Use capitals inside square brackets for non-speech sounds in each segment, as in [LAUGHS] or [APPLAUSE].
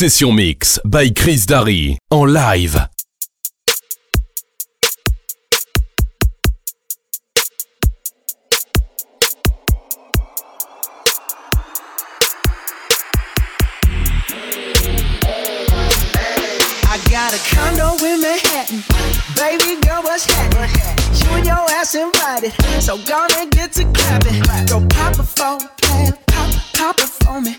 Session Mix by Chris Darry en live. I got a condo in Manhattan. Baby girl, what's happening? You and your ass invited. So gonna get to clapping. Go pop phone, plan, pop, pop it for me.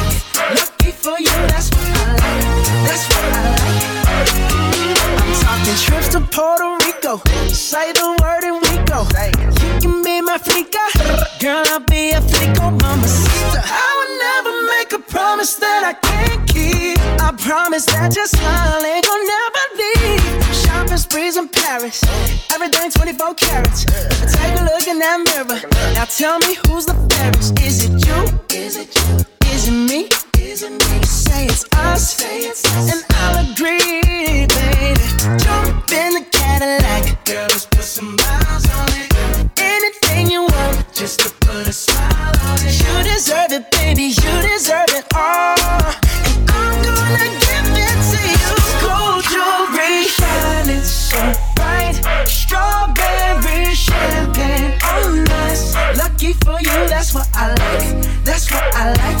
I'm trips to Puerto Rico. Say the word and we go. You can be my flica. Girl, I'll be a flico, mama sister. I would never make a promise that I can't keep. I promise that your smile ain't gonna never leave. Shopping sprees in Paris. Everything 24 carats. Take a look in that mirror. Now tell me who's the fairest. Is it you? Is it you? Is it me? Me? Say it's us. And I'll agree, baby. Jump in the Cadillac. Girl, let's put some miles on it. Anything you want, just to put a smile on it. You deserve it, baby. You deserve it all. And I'm gonna give it to you. Gold jewelry shining so bright. Strawberry champagne on. Lucky for you, that's what I like. That's what I like.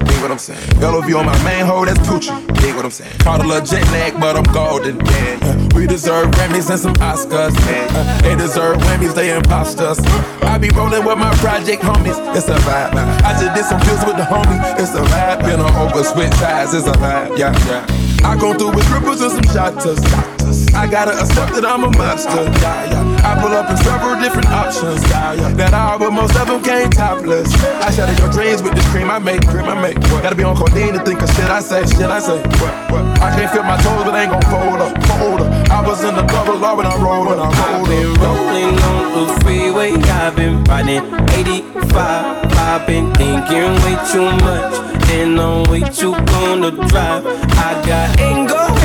What I'm saying? LOV on my main hoe, that's Gucci. Dig what I'm saying? Caught a little jet lag, but I'm golden. Yeah. Uh, we deserve Grammys and some Oscars. Yeah. Uh, they deserve whammies, they imposters. I be rolling with my project homies, it's a vibe. Man. I just did some deals with the homie, it's a vibe. Been on over switch sides, it's a vibe. Yeah, yeah. I go through with ripples and some shotters. I gotta accept that I'm a monster. Yeah, yeah. I pull up in several different options. That all, but most of them came topless. I shatter your dreams with this cream I make, cream I make. Gotta be on codeine to think of shit I say, shit I say. I can't feel my toes, but I ain't gon' fold up, fold up. I was in the double law when I rolled, when I rolled. I've been rolling on the freeway, I've been riding 85. I've been thinking way too much, and I'm way too gonna drive. I got anger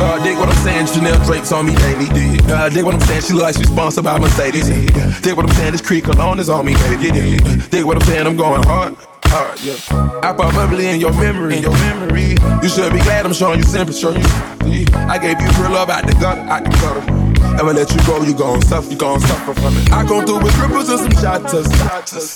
Uh, dig what I'm saying, Chanel drapes on me daily. Dig. Uh, dig what I'm saying, she look like she's sponsored by Mercedes. Yeah. Dig what I'm saying, this creek alone is on me, baby. Yeah. Dig what I'm saying, I'm going hard. Hard, yeah. I pop bubbly in your memory, in your memory. You should be glad I'm showing you sympathy. I gave you real love out the gutter, out the gutter. Ever let you go, you gon' suffer, you gon' suffer from it. I go through with ripples and some shotters.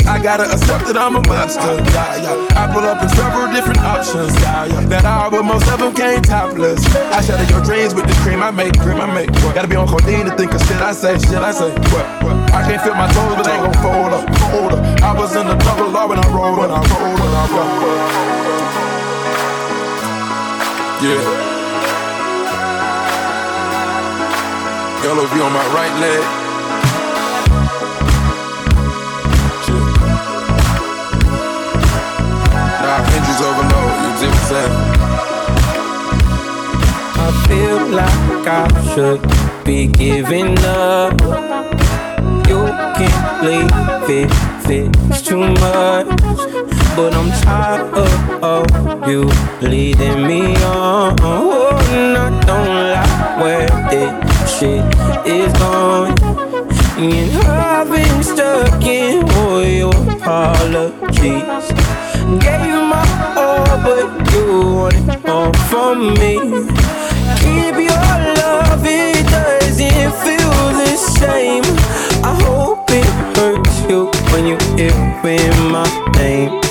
I gotta accept that I'm a monster. Yeah, yeah. I pull up in several different options. Yeah, yeah. That all, but most of them came topless. I shatter your dreams with the cream I make, cream I make. What? Gotta be on codeine to think of shit I say, shit I say. What? What? I can't feel my toes, but they gon' fold up, fold up. I was in the double law when I rolled, when I rolled, when I rolled. Yeah. LOV on my right leg. Nah, hinges overload, you see what I'm I feel like I should be giving up. You can't leave it, it's too much. But I'm tired of, of you leading me on. Oh, and I don't like where it shit is gone. And I've been stuck in all your apologies. Gave you my all, but you want it all from me. Keep your love, it doesn't feel the same. I hope it hurts you when you hear my name.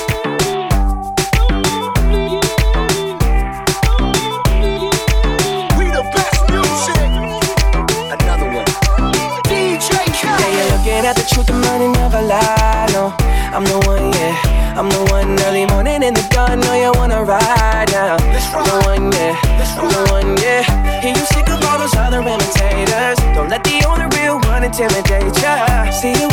I'm the one, yeah. I'm the one early morning in the dawn. Know you wanna ride now. I'm the one, yeah. I'm the one, yeah. Hear you sick of all those other imitators. Don't let the only real one intimidate ya. See you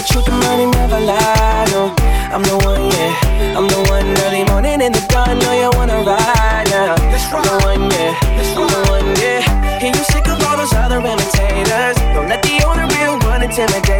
the truth, the money never lie. No. I'm the one, yeah. I'm the one early morning in the dawn. Know you wanna ride now. I'm the one, yeah. I'm the one, yeah. Hear you sick of all those other imitators. Don't let the only real one intimidate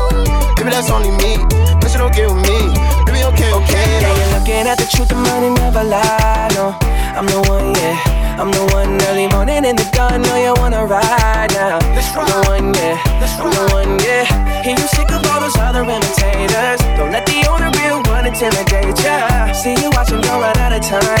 Baby, that's only me. But she don't get with me. Baby, okay, okay. Yeah, you're looking at the truth, the money never lie. No, I'm the one, yeah. I'm the one early morning in the dawn. Know you wanna ride now. I'm the one, yeah. I'm the one, yeah. Hear you sick of all those other imitators. Don't let the only real one intimidate ya. See you watching, go run out of time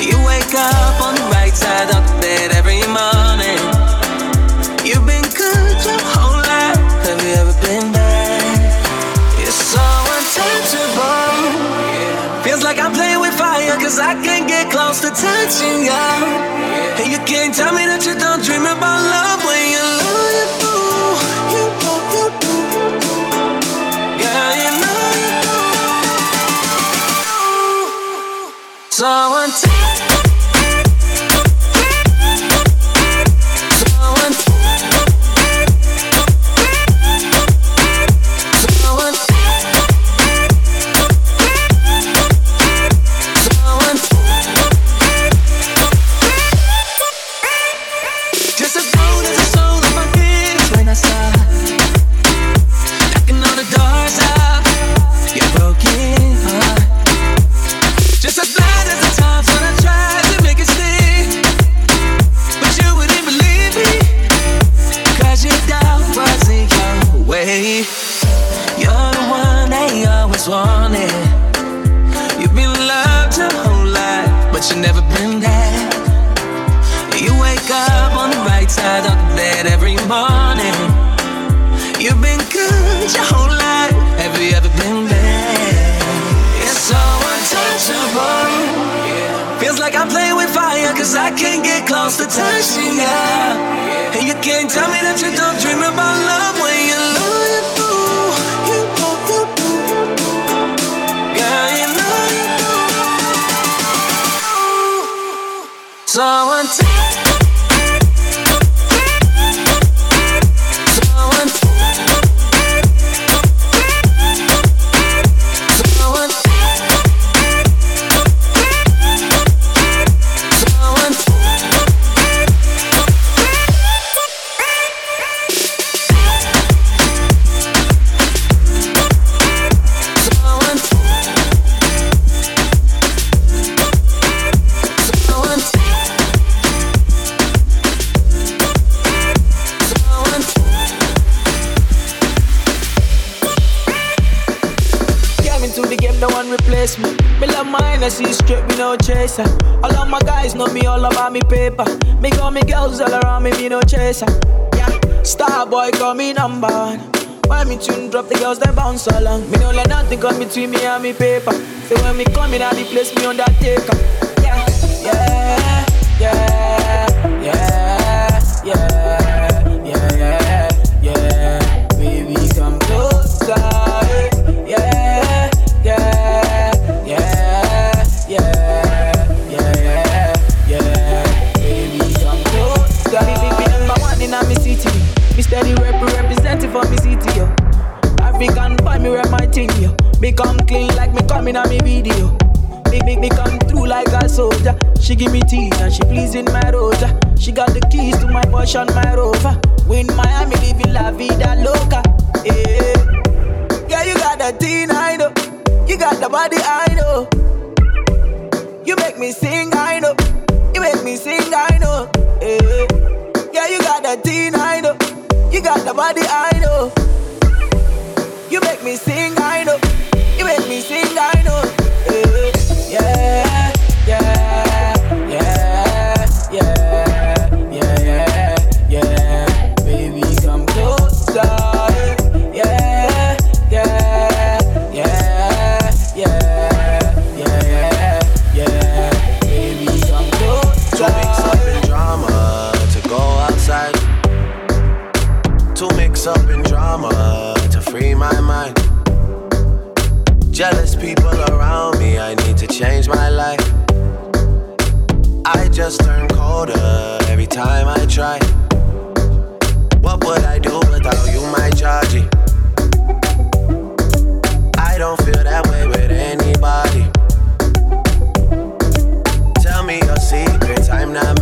You wake up on the right side of the bed every morning. You've been good your whole life. Have you ever been bad? You're so untouchable. Feels like I'm playing with fire, cause I can't get close to touching you. And you can't tell me that you don't dream about love when you know do. So no chaser. Yeah, star boy call me number one. When me tune drop, the girls they bounce along. Me no let nothing come between me and me paper. So when me come in, I the place me undertaker. Yeah, yeah, yeah, Me come clean like me coming on me video. Me, me, me come through like a soldier. She give me tea and she pleasing my rosa. She got the keys to my Porsche and my Rover. We in Miami, living la vida loca. Yeah, yeah, you got the teen, I know. You got the body, I know. You make me sing, I know. You make me sing, I know. Yeah, yeah, you got the teen, I know. You got the body, I know. You make me sing, I know. You make me sing, I know. Yeah, yeah, yeah, yeah, yeah, yeah, yeah. Baby, come closer. Yeah, yeah, yeah, yeah, yeah, yeah. Baby, come closer. Up in drama to go outside. Mix up in drama to free my mind. Jealous people around me, I need to change my life. I just turn colder every time I try. What would I do without you, my Georgie? I don't feel that way with anybody. Tell me your secrets, I'm not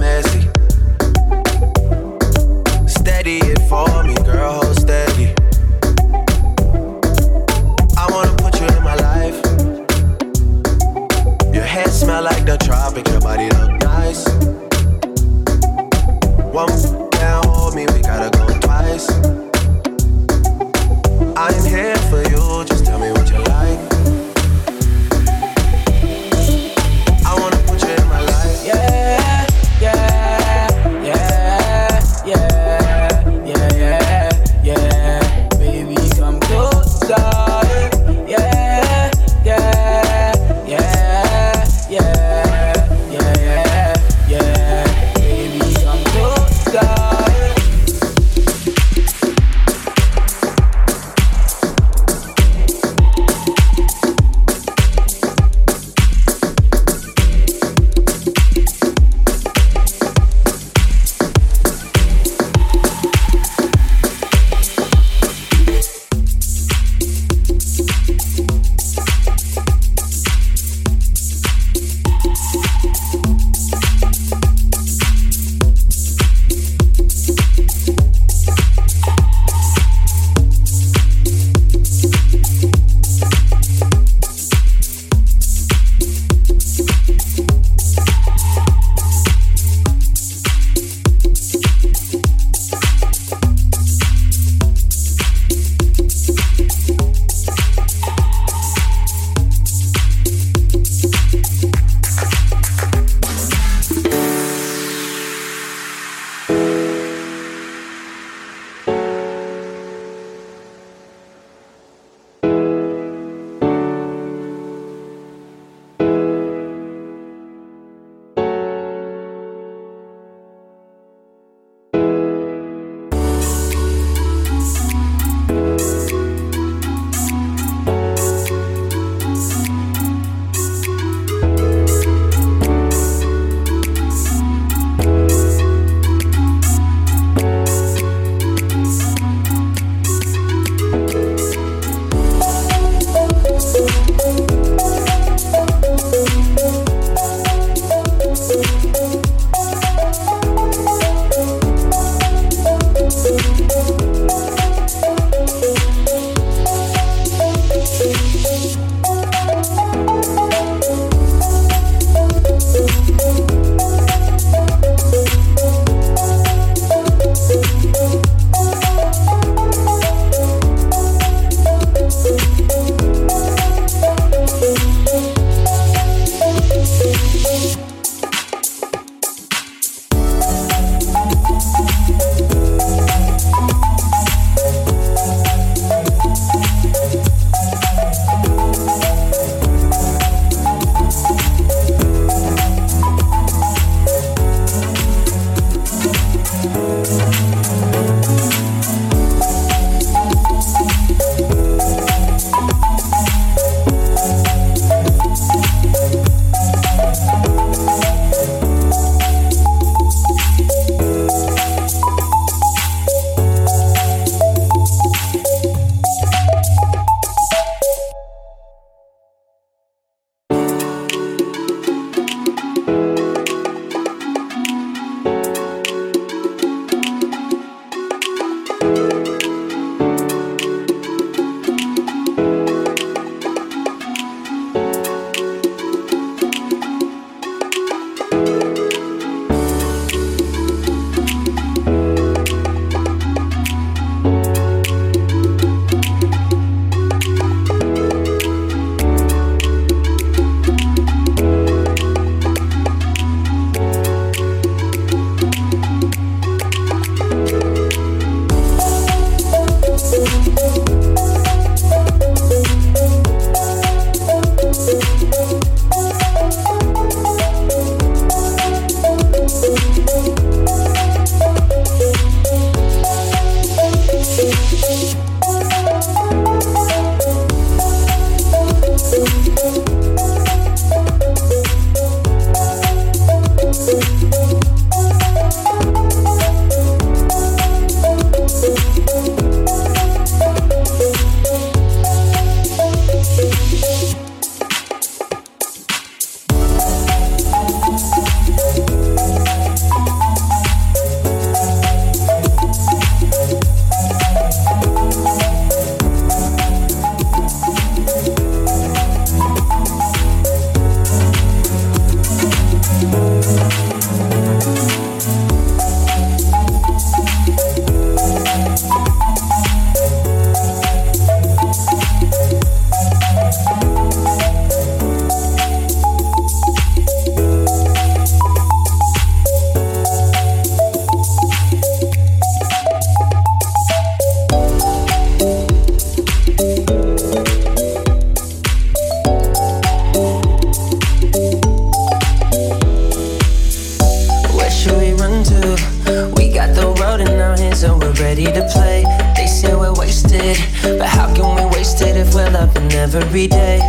until we're ready to play. They say we're wasted, but how can we waste it if we're loving every day?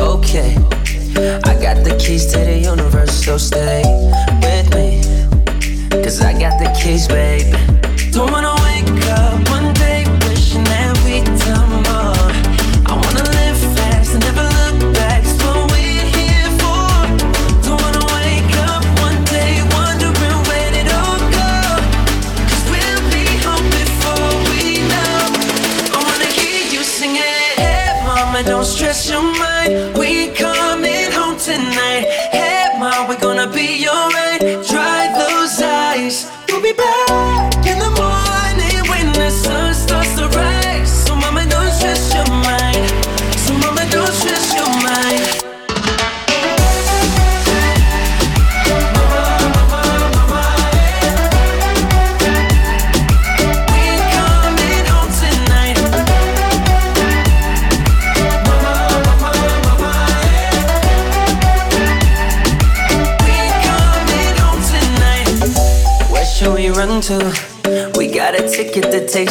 Okay, I got the keys to the universe, so stay with me. Cause I got the keys, babe. Don't wanna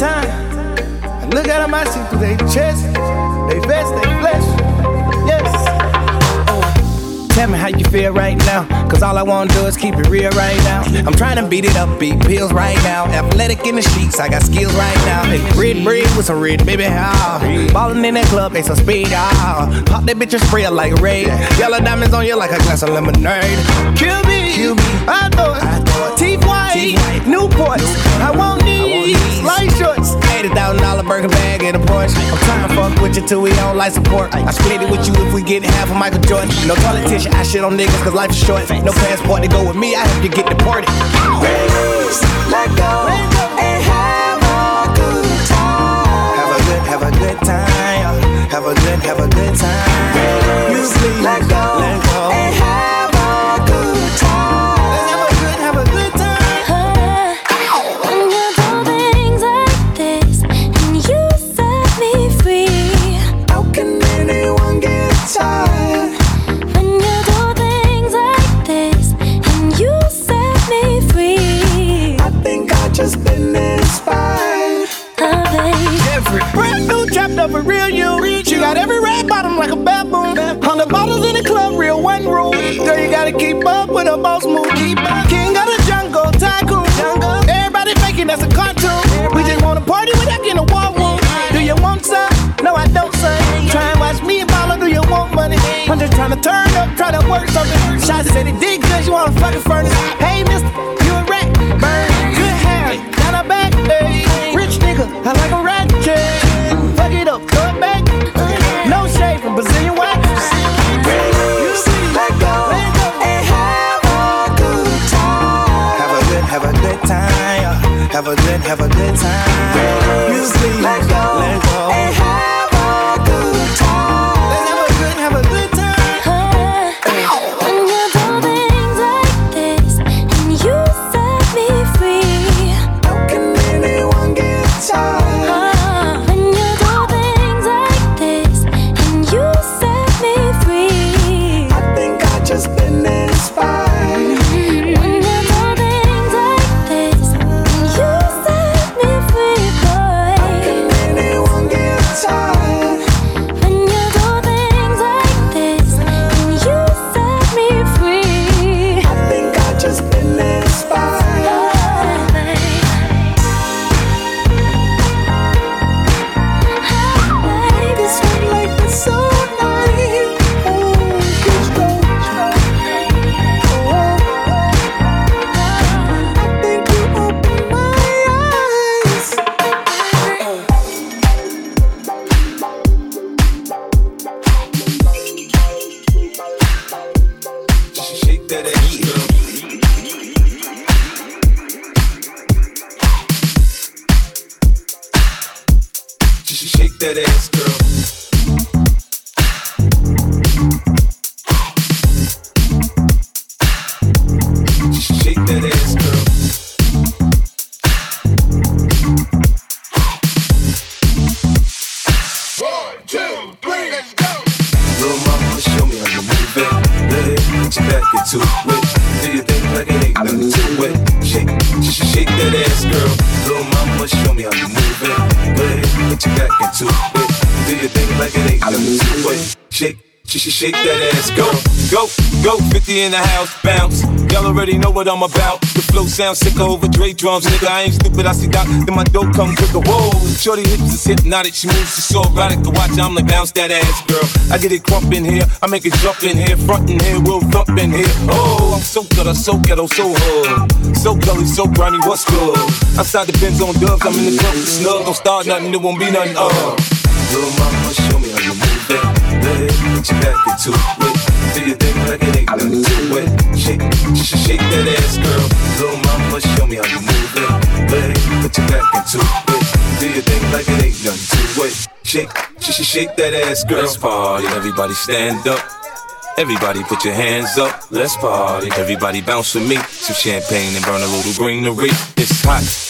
Time I look at them, I see through their chest, they vest, they flesh. Tell me how you feel right now. Cause all I wanna do is keep it real right now. I'm trying to beat it up, beat pills right now. Athletic in the sheets, I got skills right now. Hey, red bread with some red, baby, ah. Ballin' in that club, they some speed, ah. Pop that bitch and spray it like raid. Yellow diamonds on you like a glass of lemonade. Kill me, Kill me. I thought, I thought. Teeth white. Newports. I want shorts. $80,000 Birkin bag in a Porsche. I'm trying to fuck with you till we don't like support. I split it with you if we get half of Michael Jordan. No politician, I shit on niggas cause life is short. No passport to go with me, I have to get deported. Raise, let go, and have a good time. Have a good, have a good time. Have a good, have a good time. Raise, let go, let go. Gotta keep up with a boss move. King of the jungle, tycoon. Everybody faking that's a cartoon. We just wanna party without getting a war room. Do you want some? No, I don't, son. Try and watch me and follow. Do you want money? I'm just trying to turn up, try to work something. Shots said it did you wanna fucking furnace. Hey, mister, Have a good, time. Music, let go go, 50 in the house, bounce. Y'all already know what I'm about. The flow sounds sick over Dre drums, nigga. I ain't stupid, I see Doc, then my dope come quicker. Whoa, shorty hips is hypnotic, she moves, she's so erotic to watch. I'm like, bounce that ass, girl. I get it crump in here, I make it jump in here, front in here, we'll thump in here. Oh, I'm so good, I'm so ghetto, so hood. So gully, so grimy, what's good? Outside the Benz on dubs, I'm in the club, snug. Don't start nothing, it won't be nothing, uh. Little mama, show me how you move that. Go ahead, put your back into it. Do your thing like it ain't it. Shake, sh- shake that ass, girl. Little mama, show me how you move it. Go ahead, put your back into it. Do your thing like it ain't nothing to it. Shake, sh- shake that ass, girl. Let's party, everybody stand up. Everybody put your hands up, let's party. Everybody bounce with me. Some champagne and burn a little greenery. It's hot.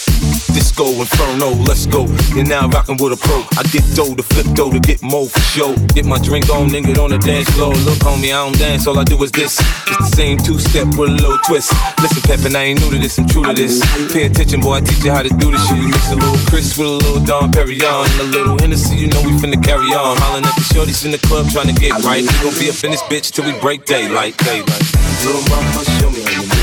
Disco inferno. Let's go. You're now rocking with a pro. I get dough to flip dough to get more for show. Get my drink on, get on the dance floor. Look, homie, I don't dance. All I do is this. It's the same two step with a little twist. Listen, Peppin, I ain't new to this. I'm true to this. Pay attention, boy. I teach you how to do this shit. Mix a little Chris with a little Dom Perignon and a little Hennessy. You know we finna carry on. Hollin' at the shorties in the club trying to get right. We gon' be up in this bitch till we break daylight. Daylight. Little mama, show me how you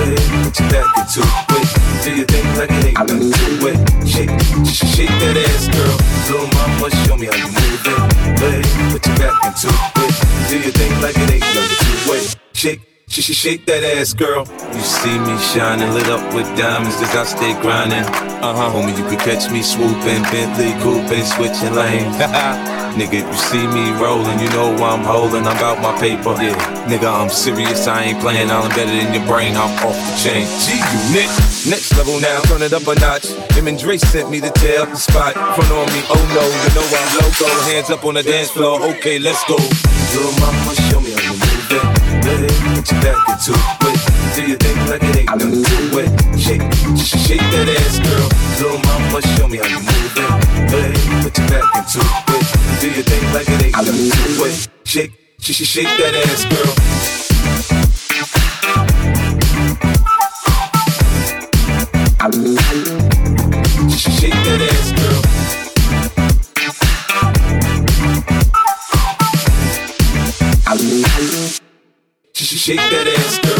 Hey, put your back into it. Do your thing like it ain't nothing to it. Shake, sh- shake that ass, girl. Little mama, show me how you move it. Hey, put your back into it. Do your thing like it ain't nothing to it. Shake. She should shake that ass, girl. You see me shining, lit up with diamonds, cause I stay grinding. Uh huh. Homie, you could catch me swooping, Bentley coupe, switching lanes. [LAUGHS] Nigga, you see me rolling, you know I'm holding, I'm about my paper. Yeah, nigga, I'm serious, I ain't playing, I'm embedded in your brain, I'm off the chain. G unit, next level now, turn it up a notch. Him and Dre sent me to tear up the spot. Front on me, oh no, you know I'm loco. Hands up on the dance floor, okay, let's go. Little mama, show me how you put your back into it. Do your thing like it ain't nothing to it. Shake, sh- shake that ass, girl. Little mama, show me how you move it. Put your back into it. Do your thing like it ain't nothing to it. Shake, sh- sh- shake that ass, girl. Shake that ass, girl.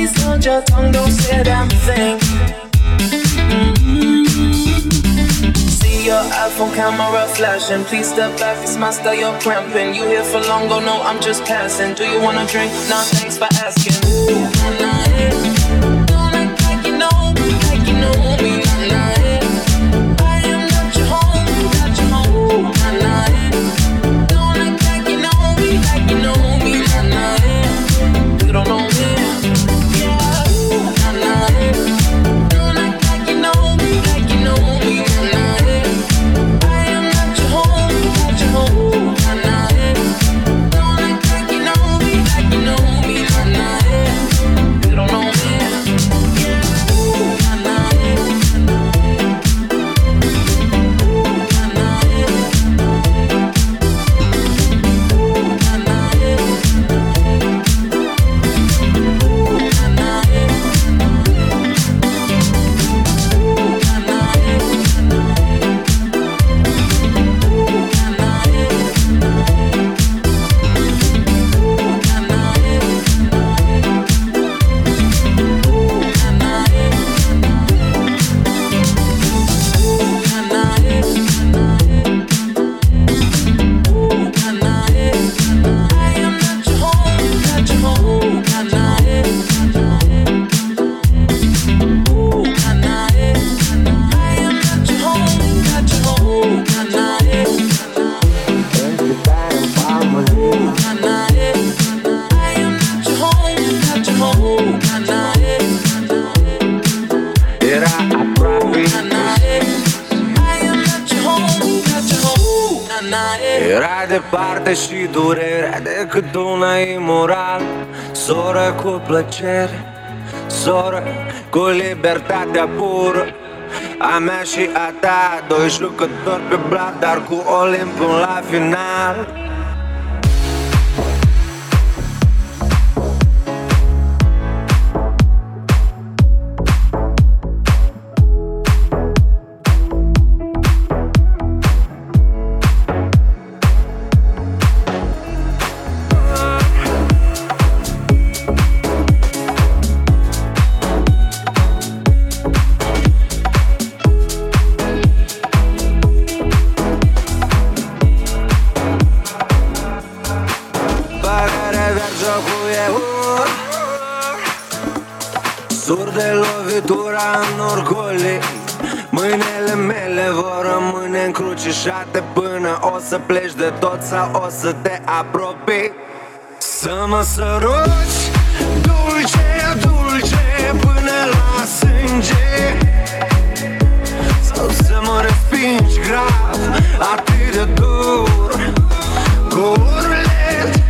Please hold your tongue, don't say a damn thing. Mm-hmm. See your iPhone camera flashing. Please step back, it's my style, you're cramping. You here for long, go no, I'm just passing. Do you wanna drink? Nah, thanks for asking. Ooh, nah. Era departe și durerea decât una imoral Soră cu plăcere, soră cu libertatea pură. A mea și a ta Doi jucători pe blat, dar cu Olimpul la final. Să pleci de tot sau o să te apropii. Să mă săruci Dulce, dulce Până la sânge. Sau să mă respingi grav Atât de dur Cu urlet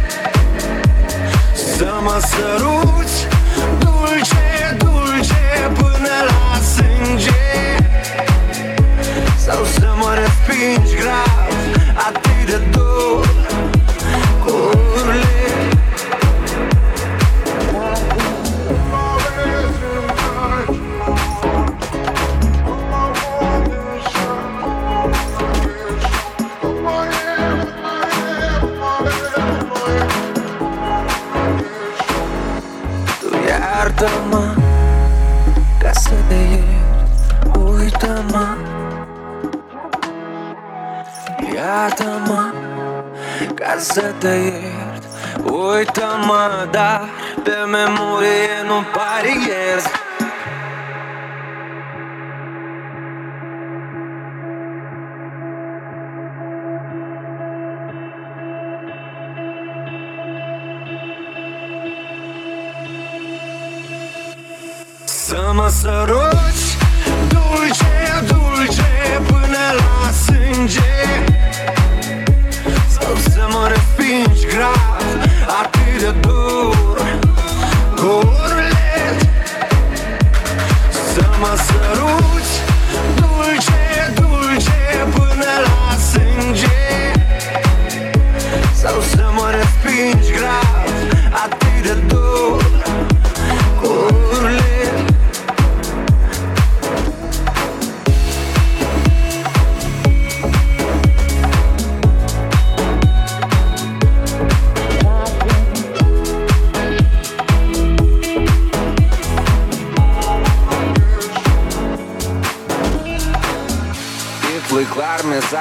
Să mă săruci Dulce, dulce Până la sânge. Sau să mă respingi grav Ca să te iert Uită-mă, dar Pe memorie nu pariez. Să mă săruci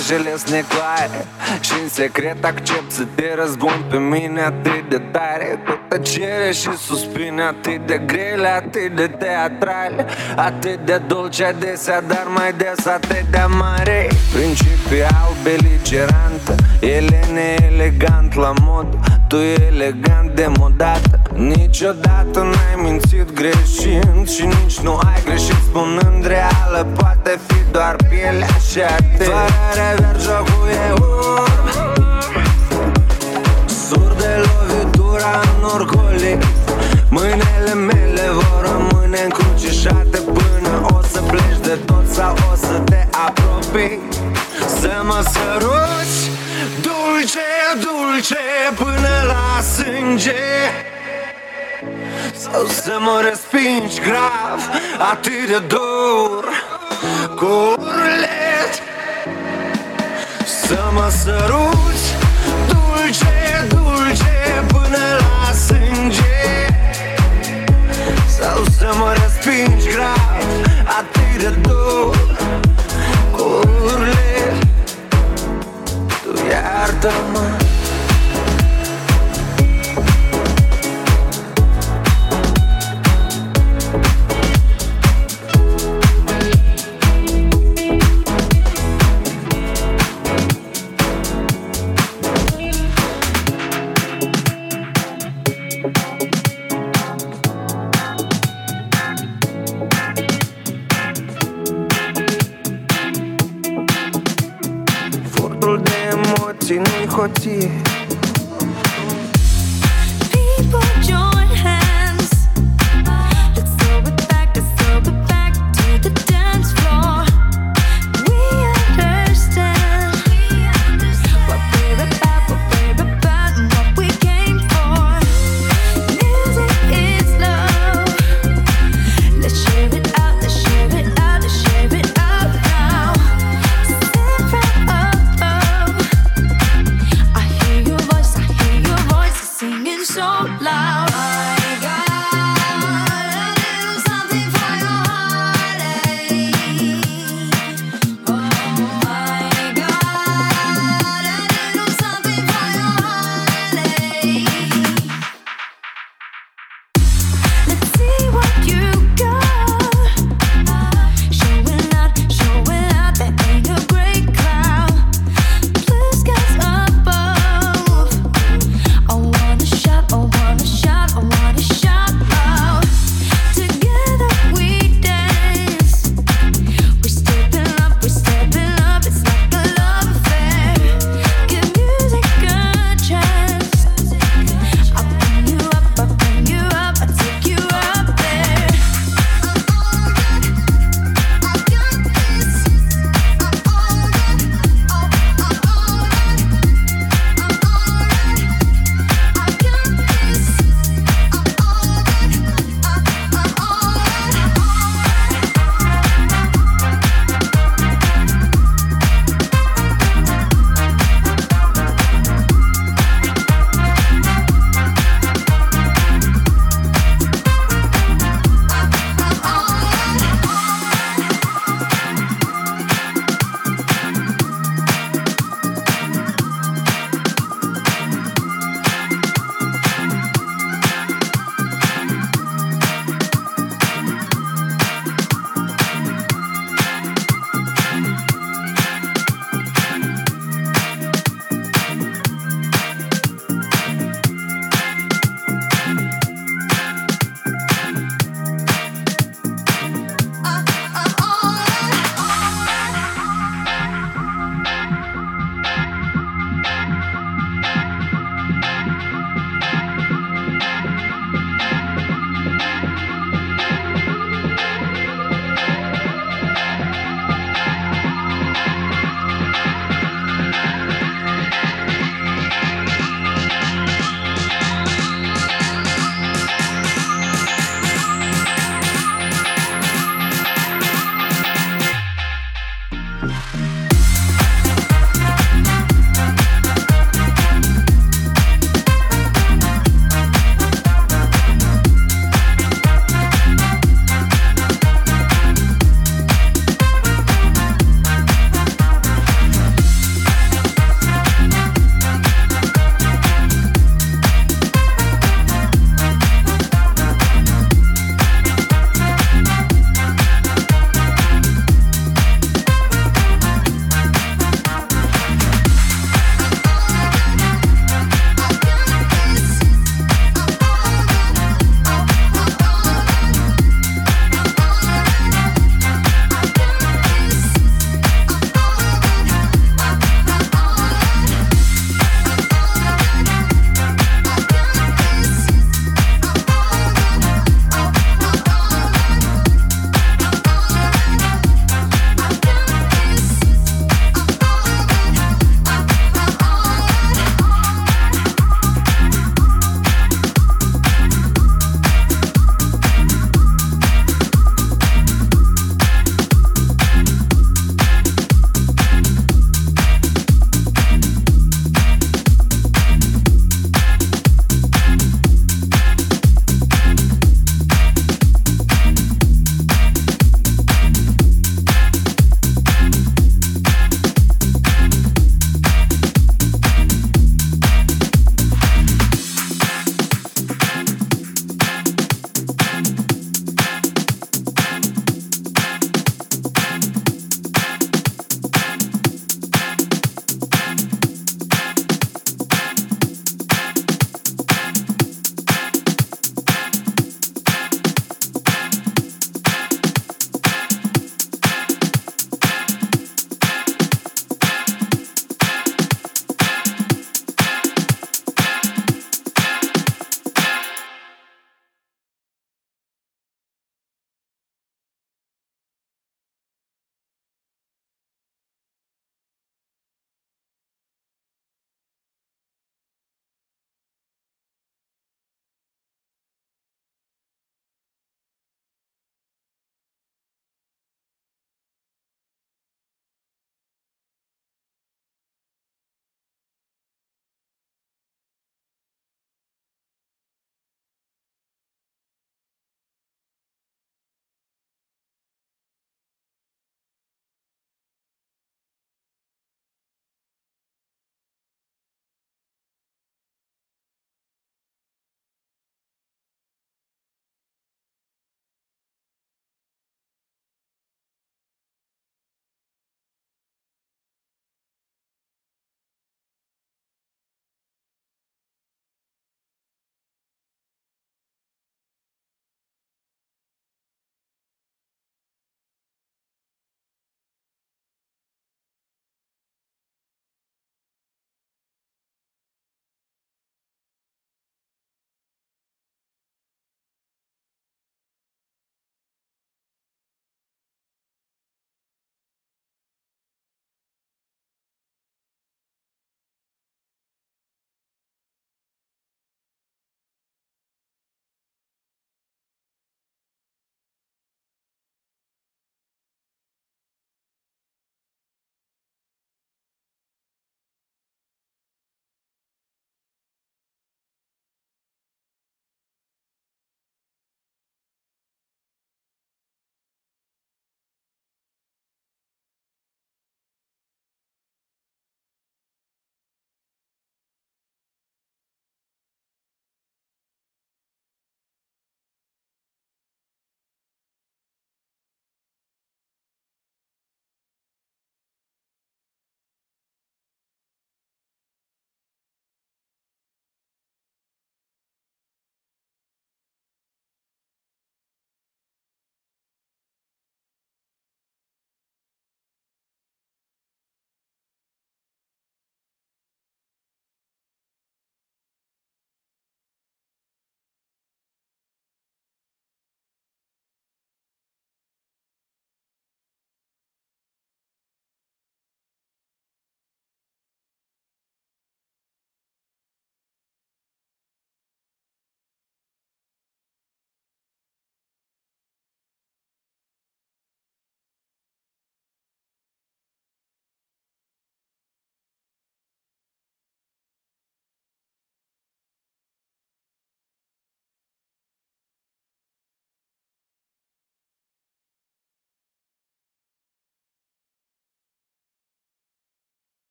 clar, mesajele sunt neclare și în secret accept să te răzbun pe mine atât de tare Cu tăcere și suspine atât de grele, atât de teatrale Atât de dulce adesea, dar mai des atât de mare Principial beligerantă, ele neelegant la mod Tu elegant demodată Niciodată n-ai mințit greșind Și nici nu ai greșit spunând reală Poate fi doar pielea și atât Fără rever jocul e urm Sur de lovitura în orgolii. Mâinile mele vor rămâne încrucișate Până o să pleci de tot sau o să te apropii Să mă săruci Dulce, dulce Până la sânge. Sau să mă respingi grav Atât de dur Cu urlet. Să mă săruți. Dulce, dulce Până la sânge. Sau să mă respingi grav Atât de dur Ардаман nu-i